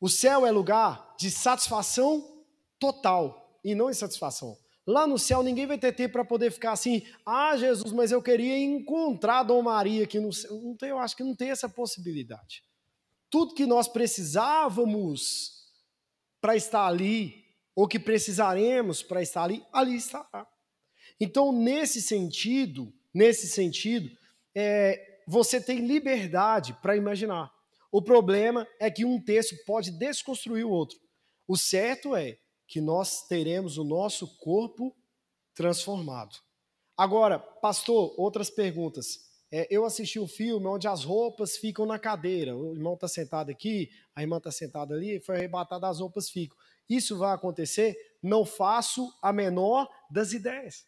O céu é lugar de satisfação total e não insatisfação. Lá no céu ninguém vai ter tempo para poder ficar assim, ah, Jesus, mas eu queria encontrar Dom Maria aqui no céu. Não tem, eu acho que não tem essa possibilidade. Tudo que nós precisávamos para estar ali, ou que precisaremos para estar ali, ali estará. Então, nesse sentido, nesse sentido, é, você tem liberdade para imaginar. O problema é que um texto pode desconstruir o outro. O certo é que nós teremos o nosso corpo transformado. Agora, pastor, outras perguntas. É, eu assisti um filme onde as roupas ficam na cadeira. O irmão está sentado aqui, a irmã está sentada ali, foi arrebatada, as roupas ficam. Isso vai acontecer? Não faço a menor das ideias.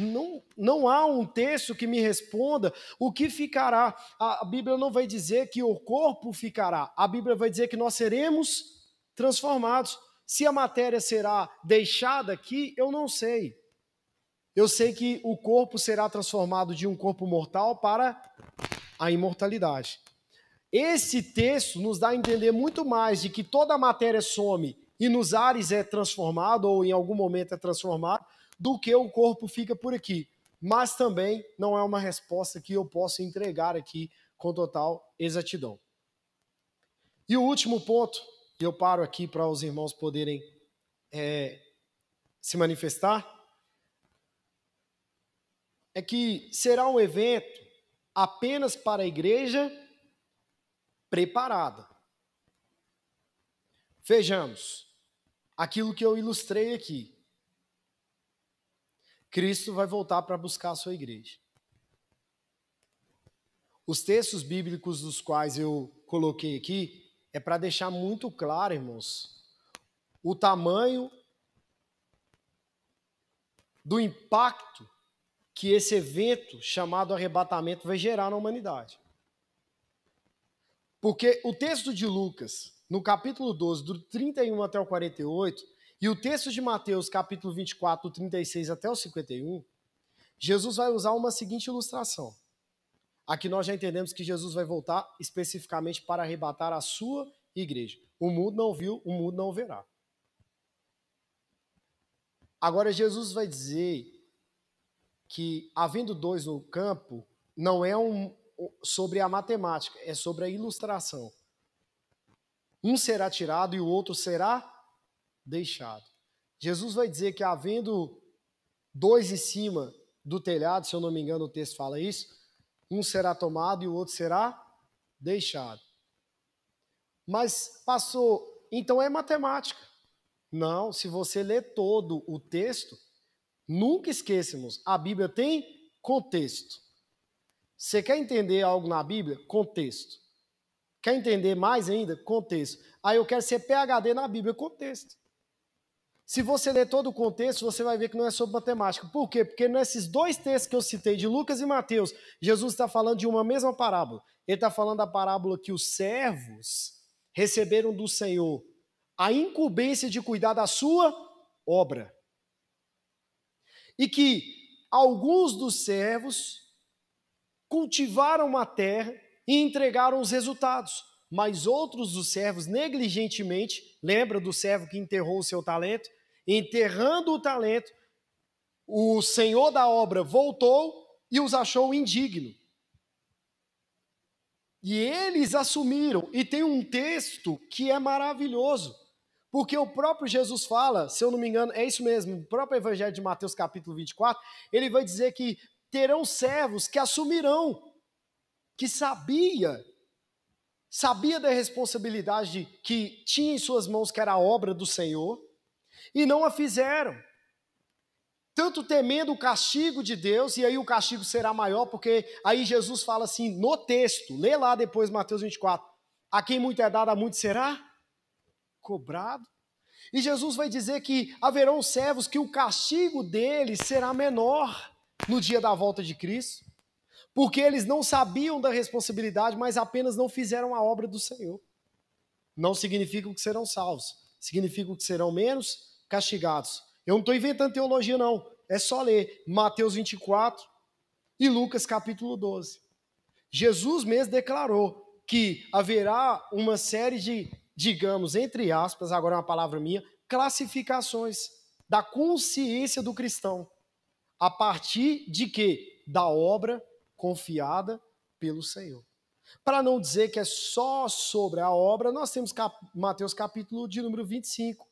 Não, não há um texto que me responda o que ficará. A, a Bíblia não vai dizer que o corpo ficará. A Bíblia vai dizer que nós seremos transformados. Se a matéria será deixada aqui, eu não sei. Eu sei que o corpo será transformado de um corpo mortal para a imortalidade. Esse texto nos dá a entender muito mais de que toda a matéria some e nos ares é transformado ou em algum momento é transformado, do que o corpo fica por aqui. Mas também não é uma resposta que eu possa entregar aqui com total exatidão. E o último ponto, e eu paro aqui para os irmãos poderem é, se manifestar, é que será um evento apenas para a igreja preparada. Vejamos aquilo que eu ilustrei aqui. Cristo vai voltar para buscar a sua igreja. Os textos bíblicos dos quais eu coloquei aqui é para deixar muito claro, irmãos, o tamanho do impacto que esse evento chamado arrebatamento vai gerar na humanidade. Porque o texto de Lucas, no capítulo 12, do 31 até o 48, e o texto de Mateus, capítulo 24, do 36 até o 51, Jesus vai usar uma seguinte ilustração. Aqui nós já entendemos que Jesus vai voltar especificamente para arrebatar a sua igreja. O mundo não viu, o mundo não verá. Agora Jesus vai dizer que, havendo dois no campo, não é um, sobre a matemática, é sobre a ilustração. Um será tirado e o outro será deixado. Jesus vai dizer que havendo dois em cima do telhado, se eu não me engano, o texto fala isso, um será tomado e o outro será deixado. Mas passou, então é matemática. Não, se você ler todo o texto, nunca esqueçamos, a Bíblia tem contexto. Você quer entender algo na Bíblia? Contexto. Quer entender mais ainda? Contexto. Aí eu quero ser PhD na Bíblia, contexto. Se você ler todo o contexto, você vai ver que não é sobre matemática. Por quê? Porque nesses dois textos que eu citei, de Lucas e Mateus, Jesus está falando de uma mesma parábola. Ele está falando da parábola que os servos receberam do Senhor a incumbência de cuidar da sua obra. E que alguns dos servos cultivaram a terra e entregaram os resultados, mas outros dos servos negligentemente, lembra do servo que enterrou o seu talento? Enterrando o talento, o senhor da obra voltou e os achou indigno. E eles assumiram, e tem um texto que é maravilhoso, porque o próprio Jesus fala, se eu não me engano, é isso mesmo, o próprio Evangelho de Mateus, capítulo 24, ele vai dizer que terão servos que assumirão, que sabia, sabia da responsabilidade que tinha em suas mãos, que era a obra do Senhor, e não a fizeram. Tanto temendo o castigo de Deus, e aí o castigo será maior, porque aí Jesus fala assim no texto, lê lá depois Mateus 24: a quem muito é dado, a muito será cobrado. E Jesus vai dizer que haverão servos que o castigo deles será menor no dia da volta de Cristo, porque eles não sabiam da responsabilidade, mas apenas não fizeram a obra do Senhor. Não significa que serão salvos, significa que serão menos castigados. Eu não estou inventando teologia, não. É só ler Mateus 24 e Lucas capítulo 12. Jesus mesmo declarou que haverá uma série de, digamos, entre aspas, agora é uma palavra minha, classificações da consciência do cristão. A partir de quê? Da obra confiada pelo Senhor. Para não dizer que é só sobre a obra, nós temos cap Mateus capítulo de número 25.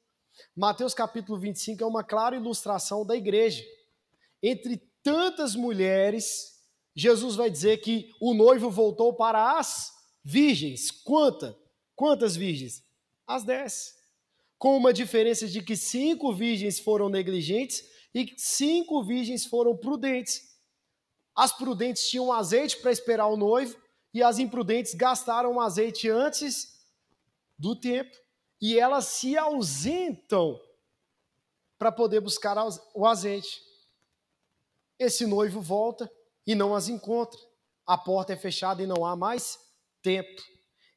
Mateus capítulo 25 é uma clara ilustração da igreja. Entre tantas mulheres, Jesus vai dizer que o noivo voltou para as virgens. Quanta? Quantas virgens? As dez. Com uma diferença de que cinco virgens foram negligentes e cinco virgens foram prudentes. As prudentes tinham azeite para esperar o noivo e as imprudentes gastaram o azeite antes do tempo e elas se ausentam para poder buscar o azeite. Esse noivo volta e não as encontra. A porta é fechada e não há mais tempo.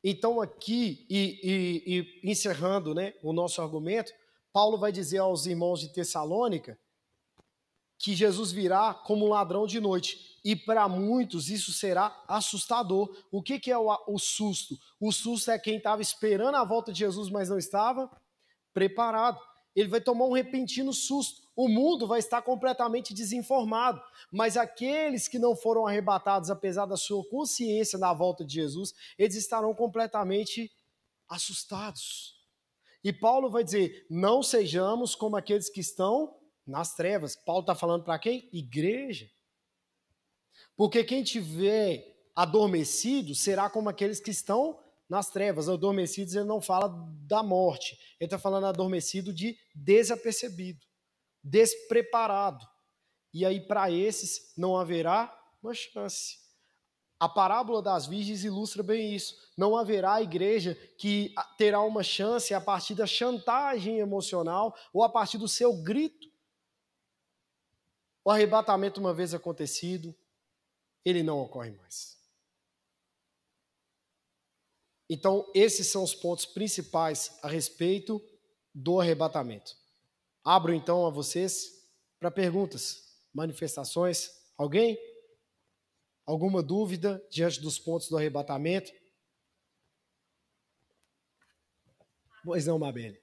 Então, aqui, e, e, e encerrando né, o nosso argumento, Paulo vai dizer aos irmãos de Tessalônica que Jesus virá como um ladrão de noite. E para muitos isso será assustador. O que, que é o, o susto? O susto é quem estava esperando a volta de Jesus, mas não estava preparado. Ele vai tomar um repentino susto. O mundo vai estar completamente desinformado. Mas aqueles que não foram arrebatados, apesar da sua consciência na volta de Jesus, eles estarão completamente assustados. E Paulo vai dizer: não sejamos como aqueles que estão nas trevas. Paulo está falando para quem? Igreja. Porque quem tiver adormecido será como aqueles que estão nas trevas. Adormecidos, ele não fala da morte. Ele está falando adormecido de desapercebido, despreparado. E aí, para esses, não haverá uma chance. A parábola das virgens ilustra bem isso. Não haverá igreja que terá uma chance a partir da chantagem emocional ou a partir do seu grito o arrebatamento, uma vez acontecido, ele não ocorre mais. Então, esses são os pontos principais a respeito do arrebatamento. Abro então a vocês para perguntas, manifestações. Alguém? Alguma dúvida diante dos pontos do arrebatamento? Pois não, Mabel.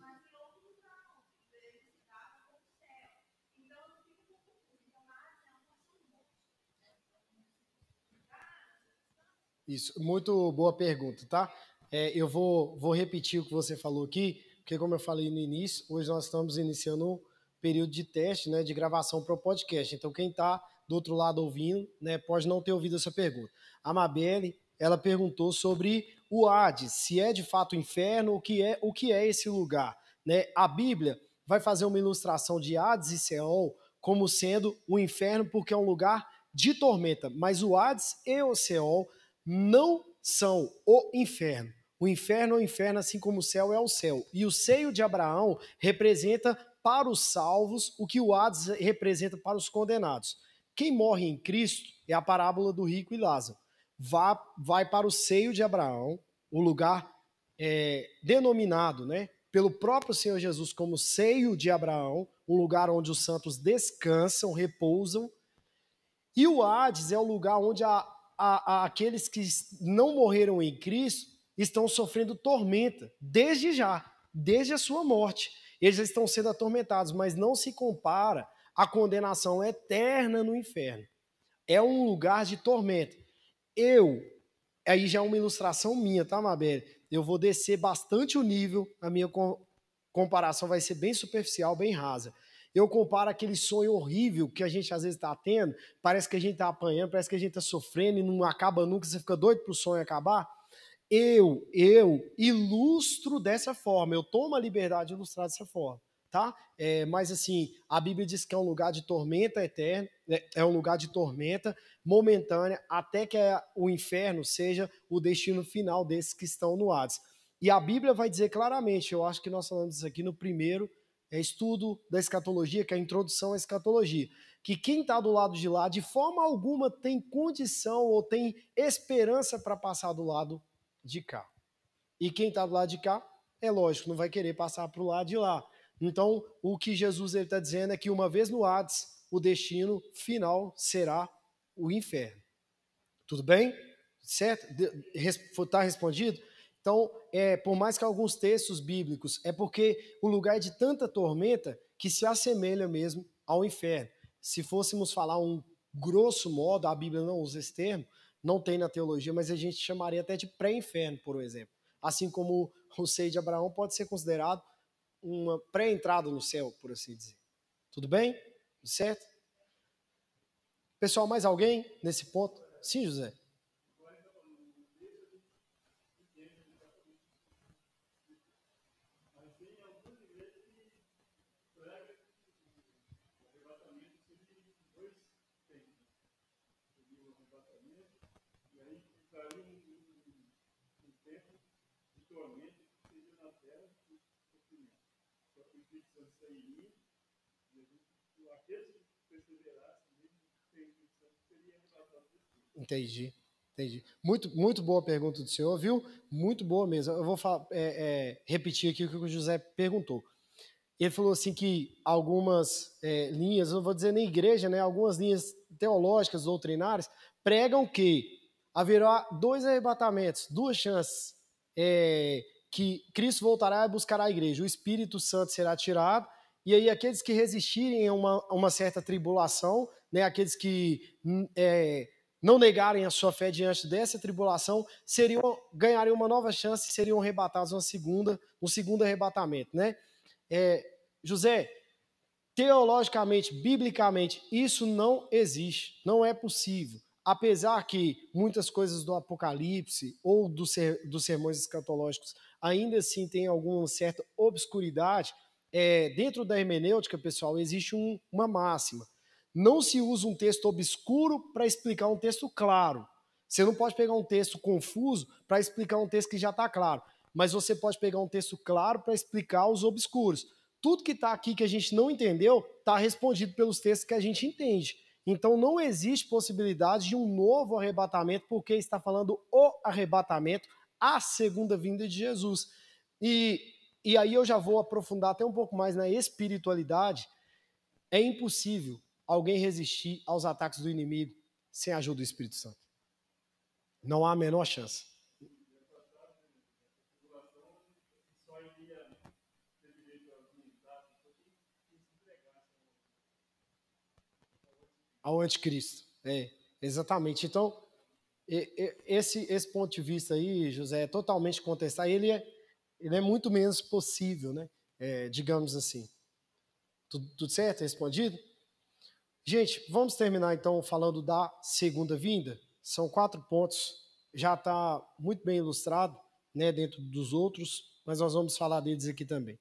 Isso, muito boa pergunta, tá? É, eu vou, vou repetir o que você falou aqui, porque como eu falei no início, hoje nós estamos iniciando um período de teste, né, de gravação para o podcast. Então quem está do outro lado ouvindo, né, pode não ter ouvido essa pergunta. A Mabelle, ela perguntou sobre o Hades, se é de fato inferno, o que é, o que é esse lugar, né? A Bíblia vai fazer uma ilustração de Hades e Seol como sendo o inferno porque é um lugar de tormenta, mas o Hades e o Seol não são o inferno. O inferno é o inferno, assim como o céu é o céu. E o seio de Abraão representa para os salvos o que o Hades representa para os condenados. Quem morre em Cristo é a parábola do rico e Lázaro. Vai, vai para o seio de Abraão, o lugar é, denominado né, pelo próprio Senhor Jesus como seio de Abraão, um lugar onde os santos descansam, repousam. E o Hades é o lugar onde a, a, a, aqueles que não morreram em Cristo estão sofrendo tormenta, desde já, desde a sua morte. Eles estão sendo atormentados, mas não se compara à condenação eterna no inferno. É um lugar de tormenta. Eu, aí já é uma ilustração minha, tá, Mabel? Eu vou descer bastante o nível, a minha comparação vai ser bem superficial, bem rasa. Eu comparo aquele sonho horrível que a gente às vezes está tendo, parece que a gente está apanhando, parece que a gente está sofrendo e não acaba nunca, você fica doido para o sonho acabar. Eu, eu ilustro dessa forma, eu tomo a liberdade de ilustrar dessa forma, tá? É, mas assim, a Bíblia diz que é um lugar de tormenta eterna, é, é um lugar de tormenta momentânea, até que o inferno seja o destino final desses que estão no Hades. E a Bíblia vai dizer claramente, eu acho que nós falamos isso aqui no primeiro é estudo da escatologia, que é a introdução à escatologia, que quem está do lado de lá, de forma alguma, tem condição ou tem esperança para passar do lado de cá. E quem está do lado de cá, é lógico, não vai querer passar para o lado de lá. Então, o que Jesus está dizendo é que uma vez no Hades, o destino final será o inferno. Tudo bem? Certo? Está respondido? Então, é, por mais que alguns textos bíblicos, é porque o lugar é de tanta tormenta que se assemelha mesmo ao inferno. Se fôssemos falar um grosso modo, a Bíblia não usa esse termo, não tem na teologia, mas a gente chamaria até de pré-inferno, por exemplo. Assim como o seio de Abraão pode ser considerado uma pré-entrada no céu, por assim dizer. Tudo bem? Certo? Pessoal, mais alguém nesse ponto? Sim, José. Entendi, entendi. Muito, muito boa pergunta do senhor, viu? Muito boa mesmo. Eu vou falar, é, é, repetir aqui o que o José perguntou. Ele falou assim que algumas é, linhas, não vou dizer nem igreja, né? Algumas linhas teológicas, doutrinárias, pregam que haverá dois arrebatamentos, duas chances, é, que Cristo voltará e buscará a igreja. O Espírito Santo será tirado e aí aqueles que resistirem a uma, uma certa tribulação, né, aqueles que hum, é, não negarem a sua fé diante dessa tribulação, seriam ganhariam uma nova chance e seriam arrebatados uma segunda, um segundo arrebatamento, né? É, José, teologicamente, biblicamente, isso não existe, não é possível. Apesar que muitas coisas do Apocalipse ou do ser, dos sermões escatológicos ainda assim têm alguma certa obscuridade, é, dentro da hermenêutica, pessoal, existe um, uma máxima. Não se usa um texto obscuro para explicar um texto claro. Você não pode pegar um texto confuso para explicar um texto que já está claro. Mas você pode pegar um texto claro para explicar os obscuros. Tudo que está aqui que a gente não entendeu está respondido pelos textos que a gente entende. Então não existe possibilidade de um novo arrebatamento, porque está falando o arrebatamento, a segunda vinda de Jesus. E e aí eu já vou aprofundar até um pouco mais na espiritualidade. É impossível alguém resistir aos ataques do inimigo sem a ajuda do Espírito Santo. Não há a menor chance. Ao anticristo. É, exatamente. Então, esse, esse ponto de vista aí, José, é totalmente contestar. Ele é ele é muito menos possível, né? É, digamos assim. Tudo, tudo certo? Respondido? Gente, vamos terminar então falando da segunda vinda. São quatro pontos, já está muito bem ilustrado né, dentro dos outros, mas nós vamos falar deles aqui também.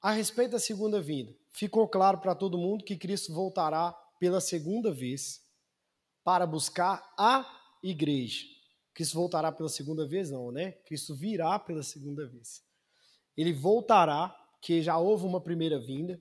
A respeito da segunda vinda, ficou claro para todo mundo que Cristo voltará pela segunda vez para buscar a igreja. Cristo voltará pela segunda vez, não, né? Cristo virá pela segunda vez. Ele voltará, que já houve uma primeira vinda,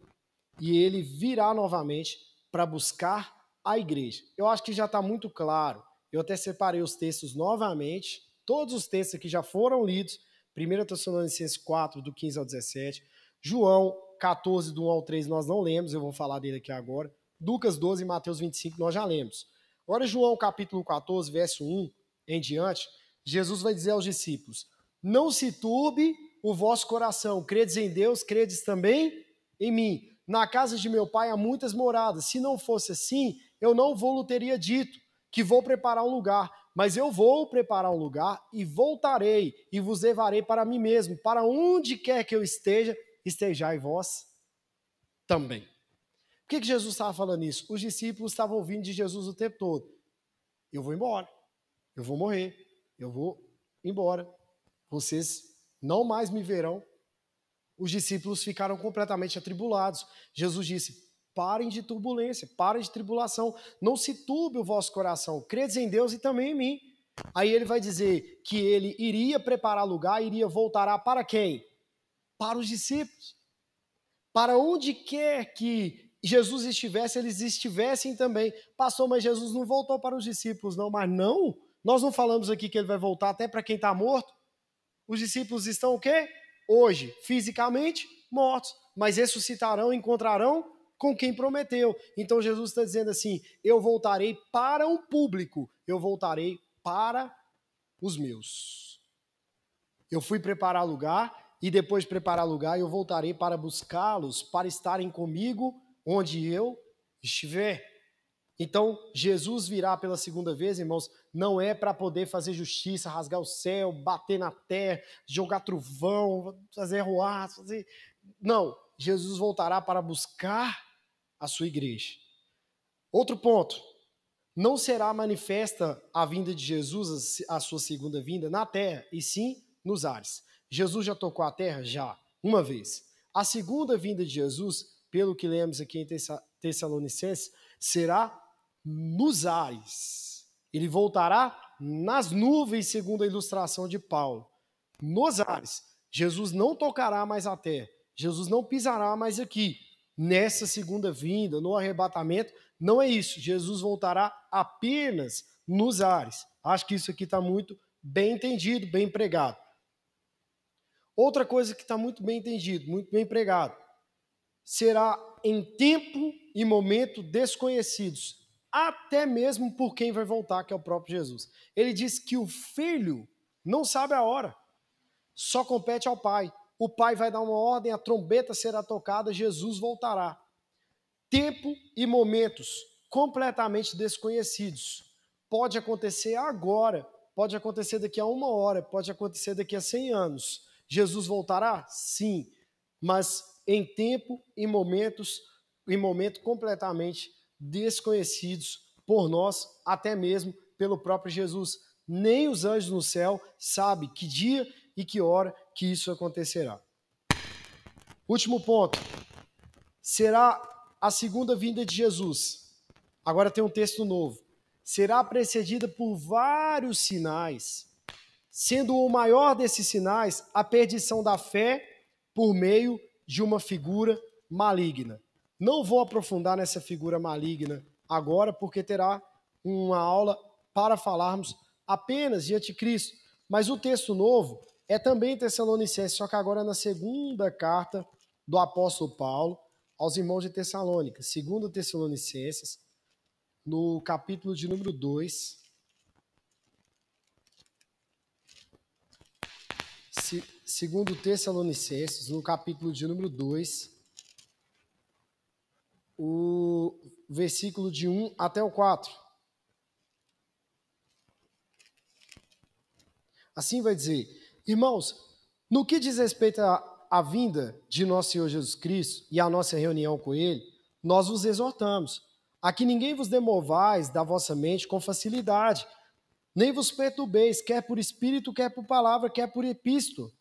e ele virá novamente para buscar a igreja. Eu acho que já está muito claro. Eu até separei os textos novamente, todos os textos que já foram lidos, 1 Tessalonicenses 4, do 15 ao 17, João 14, do 1 ao 3, nós não lemos, eu vou falar dele aqui agora. Lucas 12 e Mateus 25, nós já lemos. Agora, João capítulo 14, verso 1 em diante, Jesus vai dizer aos discípulos: Não se turbe o vosso coração, credes em Deus, credes também em mim. Na casa de meu pai há muitas moradas. Se não fosse assim, eu não vou teria dito que vou preparar um lugar. Mas eu vou preparar um lugar e voltarei e vos levarei para mim mesmo, para onde quer que eu esteja, estejai vós também. Por que, que Jesus estava falando isso? Os discípulos estavam ouvindo de Jesus o tempo todo. Eu vou embora, eu vou morrer, eu vou embora. Vocês não mais me verão, os discípulos ficaram completamente atribulados. Jesus disse: parem de turbulência, parem de tribulação, não se turbe o vosso coração, credes em Deus e também em mim. Aí ele vai dizer que ele iria preparar lugar, iria voltar para quem? Para os discípulos. Para onde quer que Jesus estivesse, eles estivessem também. Pastor, mas Jesus não voltou para os discípulos, não. Mas não, nós não falamos aqui que ele vai voltar até para quem está morto. Os discípulos estão o quê? hoje, fisicamente, mortos, mas ressuscitarão encontrarão com quem prometeu. Então Jesus está dizendo assim: eu voltarei para um público, eu voltarei para os meus. Eu fui preparar lugar e depois de preparar lugar eu voltarei para buscá-los, para estarem comigo onde eu estiver. Então, Jesus virá pela segunda vez, irmãos, não é para poder fazer justiça, rasgar o céu, bater na terra, jogar trovão, fazer ruar, fazer. Não, Jesus voltará para buscar a sua igreja. Outro ponto, não será manifesta a vinda de Jesus, a sua segunda vinda, na terra, e sim nos ares. Jesus já tocou a terra? Já, uma vez. A segunda vinda de Jesus, pelo que lemos aqui em Tessalonicenses, será nos ares. Ele voltará nas nuvens, segundo a ilustração de Paulo. Nos ares. Jesus não tocará mais a terra. Jesus não pisará mais aqui. Nessa segunda vinda, no arrebatamento, não é isso. Jesus voltará apenas nos ares. Acho que isso aqui está muito bem entendido, bem pregado. Outra coisa que está muito bem entendido, muito bem pregado, será em tempo e momento desconhecidos até mesmo por quem vai voltar, que é o próprio Jesus. Ele diz que o filho não sabe a hora, só compete ao pai. O pai vai dar uma ordem, a trombeta será tocada, Jesus voltará. Tempo e momentos completamente desconhecidos. Pode acontecer agora, pode acontecer daqui a uma hora, pode acontecer daqui a cem anos. Jesus voltará? Sim, mas em tempo e momentos, em momento completamente desconhecidos por nós, até mesmo pelo próprio Jesus. Nem os anjos no céu sabem que dia e que hora que isso acontecerá. Último ponto. Será a segunda vinda de Jesus. Agora tem um texto novo. Será precedida por vários sinais, sendo o maior desses sinais a perdição da fé por meio de uma figura maligna. Não vou aprofundar nessa figura maligna agora, porque terá uma aula para falarmos apenas de anticristo. Mas o texto novo é também Tessalonicenses, só que agora na segunda carta do apóstolo Paulo aos irmãos de Tessalônica. Segundo Tessalonicenses, no capítulo de número 2. segundo Tessalonicenses, no capítulo de número 2, o versículo de 1 até o 4. Assim vai dizer: Irmãos, no que diz respeito à, à vinda de nosso Senhor Jesus Cristo e à nossa reunião com Ele, nós vos exortamos a que ninguém vos demovais da vossa mente com facilidade, nem vos perturbeis, quer por espírito, quer por palavra, quer por epístolo,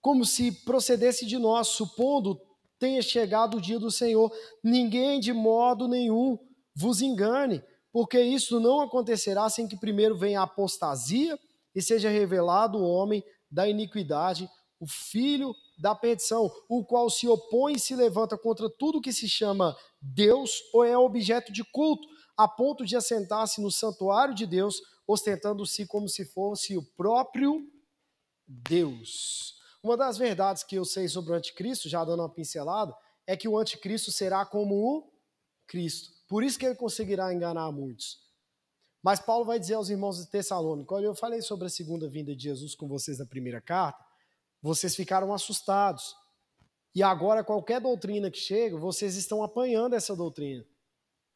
como se procedesse de nós, supondo tenha chegado o dia do Senhor. Ninguém de modo nenhum vos engane, porque isso não acontecerá sem que primeiro venha a apostasia e seja revelado o homem da iniquidade, o filho da perdição, o qual se opõe e se levanta contra tudo que se chama Deus ou é objeto de culto, a ponto de assentar-se no santuário de Deus, ostentando-se como se fosse o próprio Deus. Uma das verdades que eu sei sobre o anticristo, já dando uma pincelada, é que o anticristo será como o Cristo. Por isso que ele conseguirá enganar muitos. Mas Paulo vai dizer aos irmãos de Tessalônica: quando eu falei sobre a segunda vinda de Jesus com vocês na primeira carta, vocês ficaram assustados. E agora, qualquer doutrina que chega, vocês estão apanhando essa doutrina.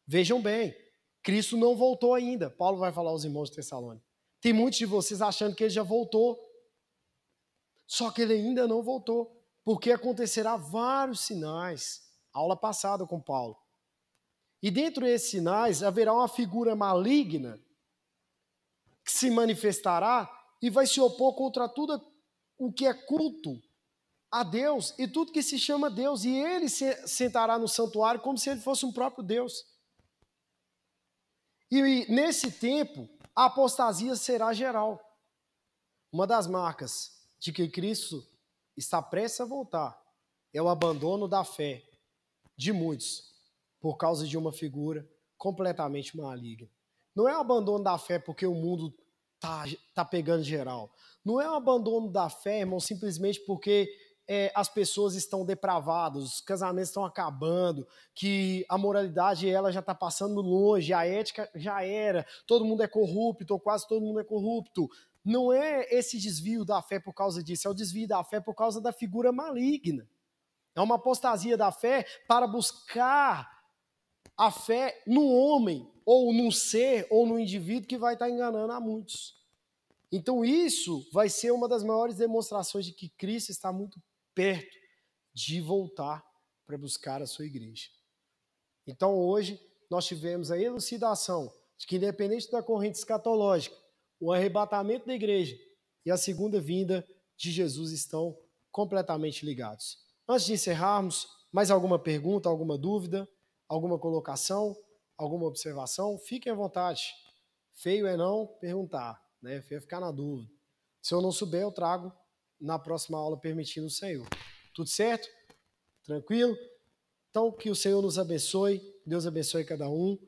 Vejam bem, Cristo não voltou ainda. Paulo vai falar aos irmãos de Tessalônica. Tem muitos de vocês achando que ele já voltou. Só que ele ainda não voltou. Porque acontecerá vários sinais. Aula passada com Paulo. E dentro desses sinais haverá uma figura maligna que se manifestará e vai se opor contra tudo o que é culto a Deus e tudo que se chama Deus, e ele se sentará no santuário como se ele fosse um próprio Deus. E nesse tempo, a apostasia será geral. Uma das marcas de que Cristo está prestes a voltar é o abandono da fé de muitos por causa de uma figura completamente maligna. Não é o abandono da fé porque o mundo tá, tá pegando geral. Não é o abandono da fé, irmão, simplesmente porque é, as pessoas estão depravadas, os casamentos estão acabando, que a moralidade ela já está passando longe, a ética já era, todo mundo é corrupto, ou quase todo mundo é corrupto. Não é esse desvio da fé por causa disso, é o desvio da fé por causa da figura maligna. É uma apostasia da fé para buscar a fé no homem, ou num ser, ou no indivíduo que vai estar enganando a muitos. Então, isso vai ser uma das maiores demonstrações de que Cristo está muito perto de voltar para buscar a sua igreja. Então, hoje, nós tivemos a elucidação de que, independente da corrente escatológica, o arrebatamento da igreja e a segunda vinda de Jesus estão completamente ligados. Antes de encerrarmos, mais alguma pergunta, alguma dúvida? alguma colocação, alguma observação, fiquem à vontade. Feio é não perguntar, né? Feio é ficar na dúvida. Se eu não souber, eu trago na próxima aula, permitindo o Senhor. Tudo certo? Tranquilo? Então, que o Senhor nos abençoe, Deus abençoe cada um.